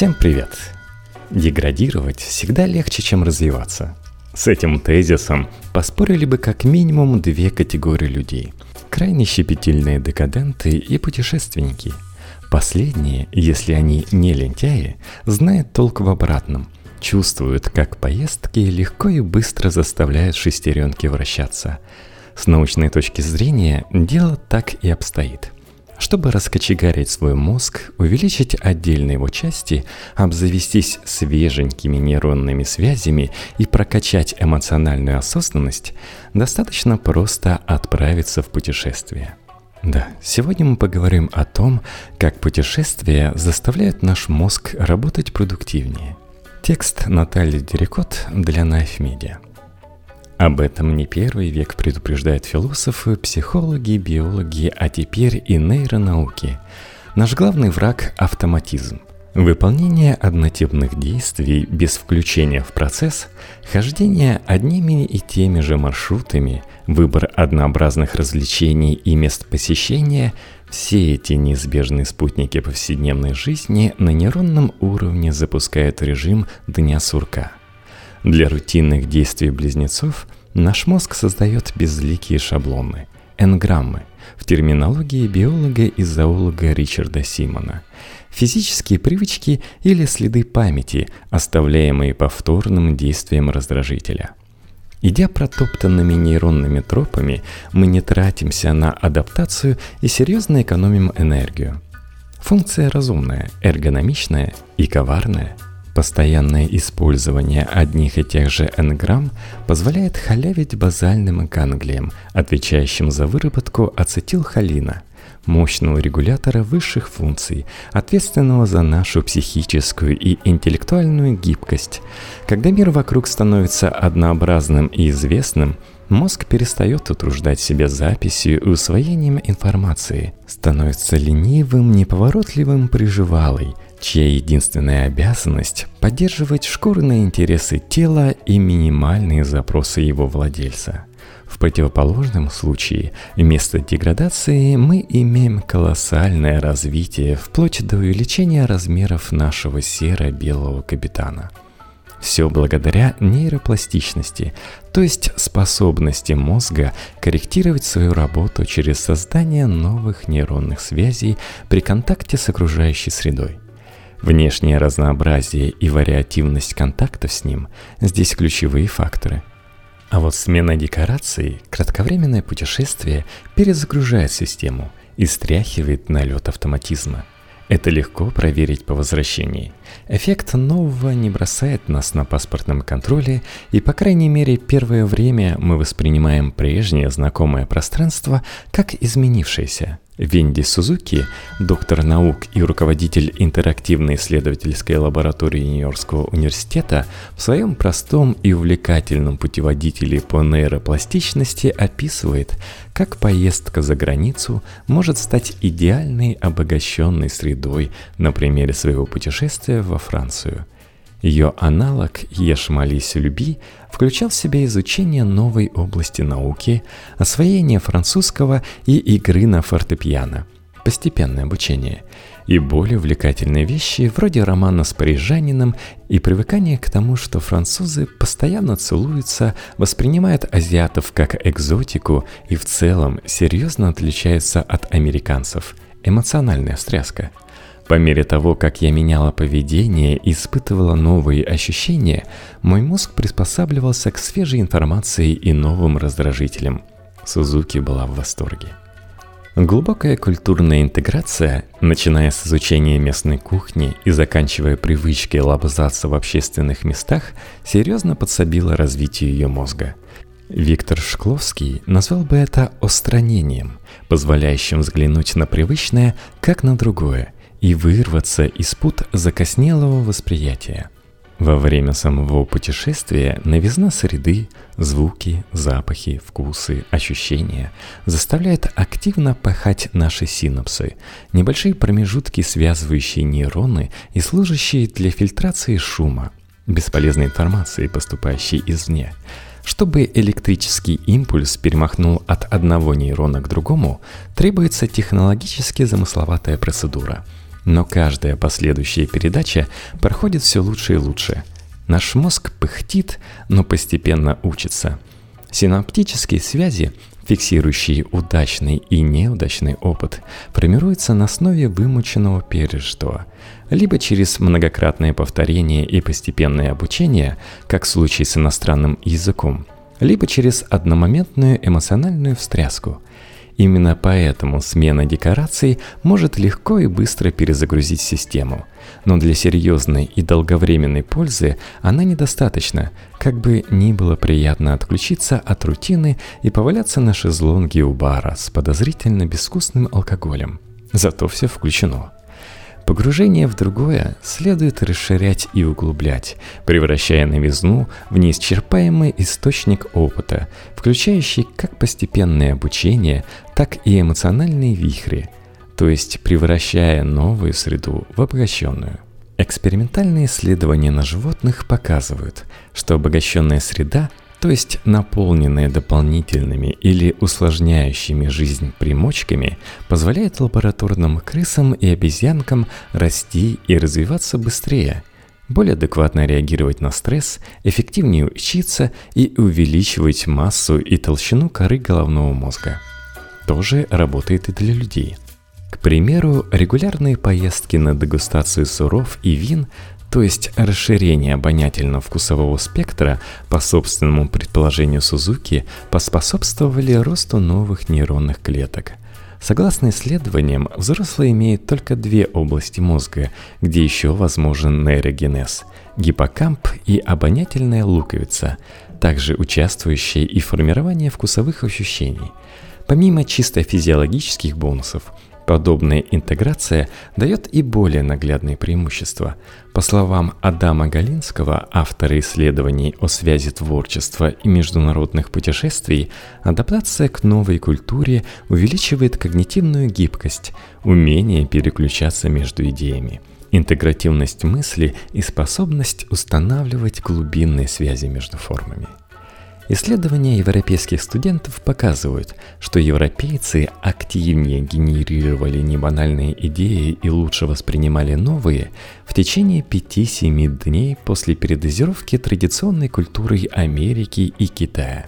Всем привет! Деградировать всегда легче, чем развиваться. С этим тезисом поспорили бы как минимум две категории людей. Крайне щепетильные декаденты и путешественники. Последние, если они не лентяи, знают толк в обратном – чувствуют, как поездки легко и быстро заставляют шестеренки вращаться. С научной точки зрения дело так и обстоит. Чтобы раскочегарить свой мозг, увеличить отдельные его части, обзавестись свеженькими нейронными связями и прокачать эмоциональную осознанность, достаточно просто отправиться в путешествие. Да, сегодня мы поговорим о том, как путешествия заставляют наш мозг работать продуктивнее. Текст Натальи Дерекот для Knife Media. Об этом не первый век предупреждают философы, психологи, биологи, а теперь и нейронауки. Наш главный враг – автоматизм. Выполнение однотипных действий без включения в процесс, хождение одними и теми же маршрутами, выбор однообразных развлечений и мест посещения – все эти неизбежные спутники повседневной жизни на нейронном уровне запускают режим дня сурка. Для рутинных действий близнецов наш мозг создает безликие шаблоны – энграммы, в терминологии биолога и зоолога Ричарда Симона. Физические привычки или следы памяти, оставляемые повторным действием раздражителя – Идя протоптанными нейронными тропами, мы не тратимся на адаптацию и серьезно экономим энергию. Функция разумная, эргономичная и коварная. Постоянное использование одних и тех же n позволяет халявить базальным ганглиям, отвечающим за выработку ацетилхолина – мощного регулятора высших функций, ответственного за нашу психическую и интеллектуальную гибкость. Когда мир вокруг становится однообразным и известным, мозг перестает утруждать себя записью и усвоением информации, становится ленивым, неповоротливым приживалой, чья единственная обязанность – поддерживать шкурные интересы тела и минимальные запросы его владельца – в противоположном случае вместо деградации мы имеем колоссальное развитие вплоть до увеличения размеров нашего серо-белого капитана. Все благодаря нейропластичности, то есть способности мозга корректировать свою работу через создание новых нейронных связей при контакте с окружающей средой. Внешнее разнообразие и вариативность контактов с ним – здесь ключевые факторы – а вот смена декораций, кратковременное путешествие перезагружает систему и стряхивает налет автоматизма. Это легко проверить по возвращении. Эффект нового не бросает нас на паспортном контроле, и по крайней мере первое время мы воспринимаем прежнее знакомое пространство как изменившееся – Венди Сузуки, доктор наук и руководитель интерактивной исследовательской лаборатории Нью-Йоркского университета, в своем простом и увлекательном путеводителе по нейропластичности описывает, как поездка за границу может стать идеальной обогащенной средой на примере своего путешествия во Францию – ее аналог «Ешь, молись, люби» включал в себя изучение новой области науки, освоение французского и игры на фортепиано, постепенное обучение. И более увлекательные вещи вроде романа с парижанином и привыкание к тому, что французы постоянно целуются, воспринимают азиатов как экзотику и в целом серьезно отличаются от американцев. Эмоциональная встряска – по мере того, как я меняла поведение и испытывала новые ощущения, мой мозг приспосабливался к свежей информации и новым раздражителям. Сузуки была в восторге. Глубокая культурная интеграция, начиная с изучения местной кухни и заканчивая привычкой лобзаться в общественных местах, серьезно подсобила развитию ее мозга. Виктор Шкловский назвал бы это «остранением», позволяющим взглянуть на привычное как на другое – и вырваться из пут закоснелого восприятия. Во время самого путешествия новизна среды, звуки, запахи, вкусы, ощущения заставляют активно пахать наши синапсы, небольшие промежутки, связывающие нейроны и служащие для фильтрации шума, бесполезной информации, поступающей извне. Чтобы электрический импульс перемахнул от одного нейрона к другому, требуется технологически замысловатая процедура – Но каждая последующая передача проходит все лучше и лучше. Наш мозг пыхтит, но постепенно учится. Синаптические связи, фиксирующие удачный и неудачный опыт, формируются на основе вымученного пережитого, либо через многократное повторение и постепенное обучение, как в случае с иностранным языком, либо через одномоментную эмоциональную встряску – Именно поэтому смена декораций может легко и быстро перезагрузить систему. Но для серьезной и долговременной пользы она недостаточна, как бы ни было приятно отключиться от рутины и поваляться на шезлонге у бара с подозрительно безвкусным алкоголем. Зато все включено. Погружение в другое следует расширять и углублять, превращая новизну в неисчерпаемый источник опыта, включающий как постепенное обучение, так и эмоциональные вихри, то есть превращая новую среду в обогащенную. Экспериментальные исследования на животных показывают, что обогащенная среда то есть наполненные дополнительными или усложняющими жизнь примочками, позволяет лабораторным крысам и обезьянкам расти и развиваться быстрее, более адекватно реагировать на стресс, эффективнее учиться и увеличивать массу и толщину коры головного мозга. Тоже работает и для людей. К примеру, регулярные поездки на дегустацию суров и вин то есть расширение обонятельно-вкусового спектра, по собственному предположению Сузуки, поспособствовали росту новых нейронных клеток. Согласно исследованиям, взрослые имеют только две области мозга, где еще возможен нейрогенез – гиппокамп и обонятельная луковица, также участвующие и в формировании вкусовых ощущений. Помимо чисто физиологических бонусов – Подобная интеграция дает и более наглядные преимущества. По словам Адама Галинского, автора исследований о связи творчества и международных путешествий, адаптация к новой культуре увеличивает когнитивную гибкость, умение переключаться между идеями интегративность мысли и способность устанавливать глубинные связи между формами. Исследования европейских студентов показывают, что европейцы активнее генерировали небанальные идеи и лучше воспринимали новые в течение 5-7 дней после передозировки традиционной культурой Америки и Китая.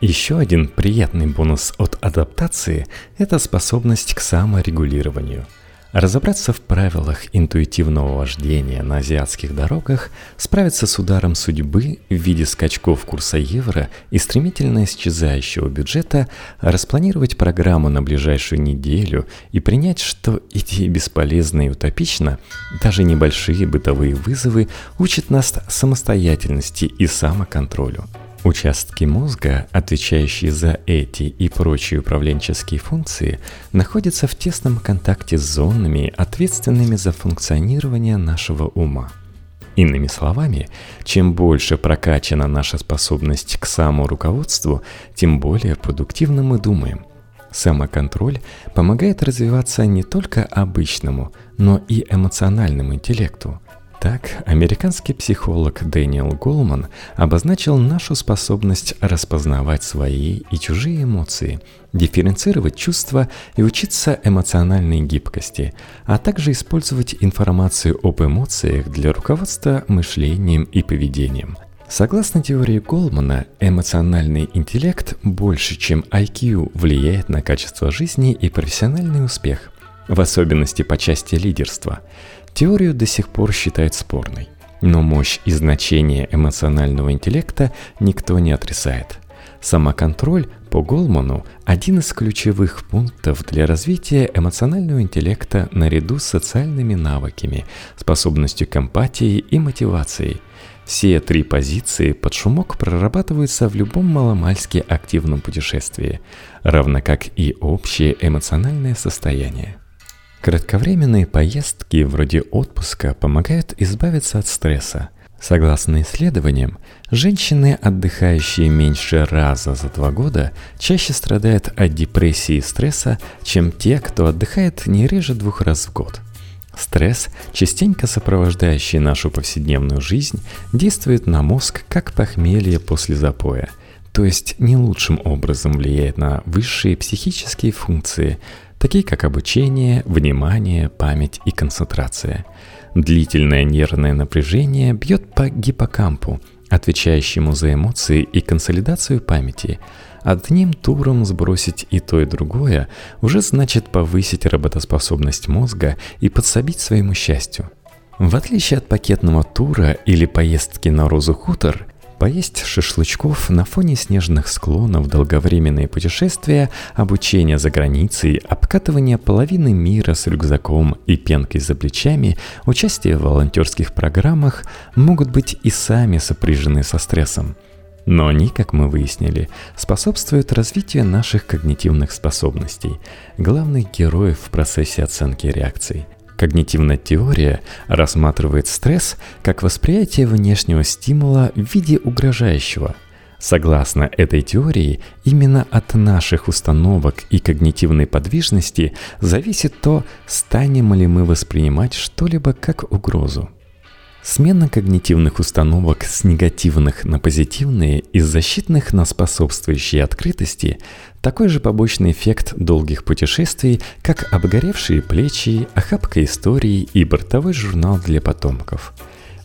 Еще один приятный бонус от адаптации – это способность к саморегулированию – Разобраться в правилах интуитивного вождения на азиатских дорогах, справиться с ударом судьбы в виде скачков курса евро и стремительно исчезающего бюджета, распланировать программу на ближайшую неделю и принять, что идея бесполезна и утопична, даже небольшие бытовые вызовы учат нас самостоятельности и самоконтролю – Участки мозга, отвечающие за эти и прочие управленческие функции, находятся в тесном контакте с зонами, ответственными за функционирование нашего ума. Иными словами, чем больше прокачана наша способность к саморуководству, тем более продуктивно мы думаем. Самоконтроль помогает развиваться не только обычному, но и эмоциональному интеллекту – так, американский психолог Дэниел Голман обозначил нашу способность распознавать свои и чужие эмоции, дифференцировать чувства и учиться эмоциональной гибкости, а также использовать информацию об эмоциях для руководства мышлением и поведением. Согласно теории Голмана, эмоциональный интеллект больше, чем IQ, влияет на качество жизни и профессиональный успех, в особенности по части лидерства – Теорию до сих пор считают спорной, но мощь и значение эмоционального интеллекта никто не отрицает. Самоконтроль по Голману – один из ключевых пунктов для развития эмоционального интеллекта наряду с социальными навыками, способностью к эмпатии и мотивацией. Все три позиции под шумок прорабатываются в любом маломальски активном путешествии, равно как и общее эмоциональное состояние. Кратковременные поездки вроде отпуска помогают избавиться от стресса. Согласно исследованиям, женщины, отдыхающие меньше раза за два года, чаще страдают от депрессии и стресса, чем те, кто отдыхает не реже двух раз в год. Стресс, частенько сопровождающий нашу повседневную жизнь, действует на мозг как похмелье после запоя – то есть не лучшим образом влияет на высшие психические функции, такие как обучение, внимание, память и концентрация. Длительное нервное напряжение бьет по гиппокампу, отвечающему за эмоции и консолидацию памяти. Одним туром сбросить и то, и другое уже значит повысить работоспособность мозга и подсобить своему счастью. В отличие от пакетного тура или поездки на Розу Хутор, Поесть шашлычков на фоне снежных склонов, долговременные путешествия, обучение за границей, обкатывание половины мира с рюкзаком и пенкой за плечами, участие в волонтерских программах могут быть и сами сопряжены со стрессом. Но они, как мы выяснили, способствуют развитию наших когнитивных способностей, главных героев в процессе оценки реакций – Когнитивная теория рассматривает стресс как восприятие внешнего стимула в виде угрожающего. Согласно этой теории, именно от наших установок и когнитивной подвижности зависит то, станем ли мы воспринимать что-либо как угрозу. Смена когнитивных установок с негативных на позитивные и защитных на способствующие открытости – такой же побочный эффект долгих путешествий, как обгоревшие плечи, охапка истории и бортовой журнал для потомков.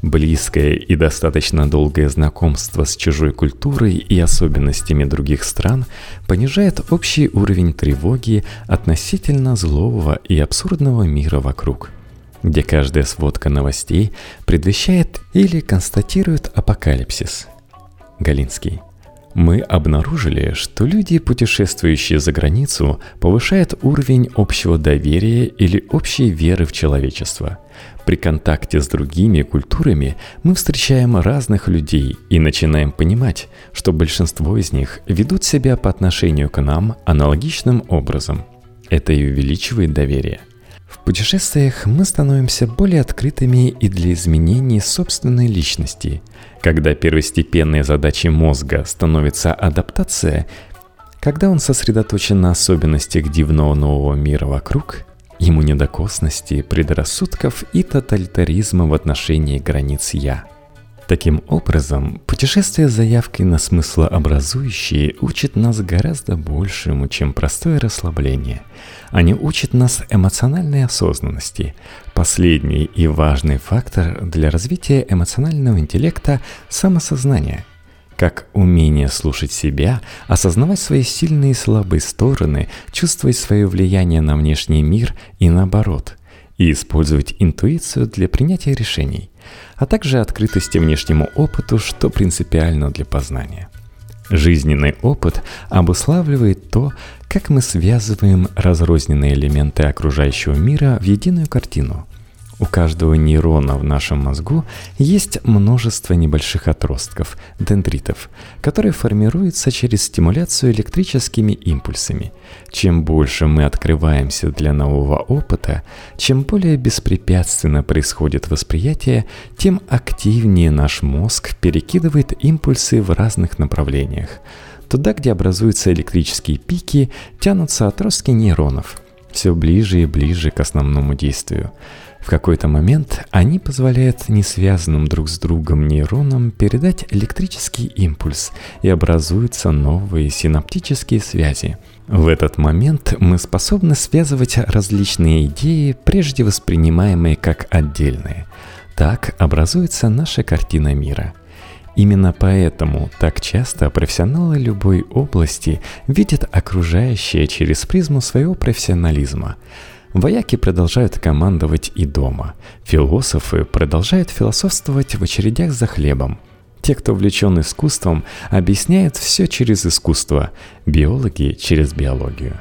Близкое и достаточно долгое знакомство с чужой культурой и особенностями других стран понижает общий уровень тревоги относительно злого и абсурдного мира вокруг – где каждая сводка новостей предвещает или констатирует апокалипсис. Галинский. Мы обнаружили, что люди, путешествующие за границу, повышают уровень общего доверия или общей веры в человечество. При контакте с другими культурами мы встречаем разных людей и начинаем понимать, что большинство из них ведут себя по отношению к нам аналогичным образом. Это и увеличивает доверие – в путешествиях мы становимся более открытыми и для изменений собственной личности. Когда первостепенной задачей мозга становится адаптация, когда он сосредоточен на особенностях дивного нового мира вокруг, ему не до косности, предрассудков и тоталитаризма в отношении границ «я». Таким образом, путешествие с заявкой на смыслообразующие учит нас гораздо большему, чем простое расслабление. Они учат нас эмоциональной осознанности. Последний и важный фактор для развития эмоционального интеллекта – самосознание – как умение слушать себя, осознавать свои сильные и слабые стороны, чувствовать свое влияние на внешний мир и наоборот, и использовать интуицию для принятия решений а также открытости внешнему опыту, что принципиально для познания. Жизненный опыт обуславливает то, как мы связываем разрозненные элементы окружающего мира в единую картину – у каждого нейрона в нашем мозгу есть множество небольших отростков, дендритов, которые формируются через стимуляцию электрическими импульсами. Чем больше мы открываемся для нового опыта, чем более беспрепятственно происходит восприятие, тем активнее наш мозг перекидывает импульсы в разных направлениях. Туда, где образуются электрические пики, тянутся отростки нейронов, все ближе и ближе к основному действию. В какой-то момент они позволяют несвязанным друг с другом нейронам передать электрический импульс и образуются новые синаптические связи. В этот момент мы способны связывать различные идеи, прежде воспринимаемые как отдельные. Так образуется наша картина мира – Именно поэтому так часто профессионалы любой области видят окружающее через призму своего профессионализма. Вояки продолжают командовать и дома. Философы продолжают философствовать в очередях за хлебом. Те, кто увлечен искусством, объясняют все через искусство, биологи через биологию.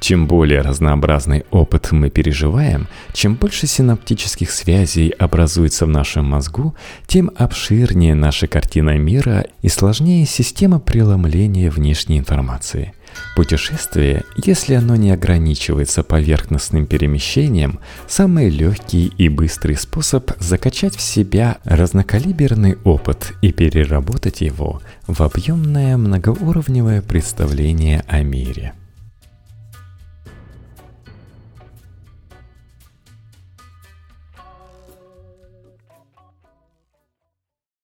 Чем более разнообразный опыт мы переживаем, чем больше синаптических связей образуется в нашем мозгу, тем обширнее наша картина мира и сложнее система преломления внешней информации – Путешествие, если оно не ограничивается поверхностным перемещением, самый легкий и быстрый способ закачать в себя разнокалиберный опыт и переработать его в объемное многоуровневое представление о мире –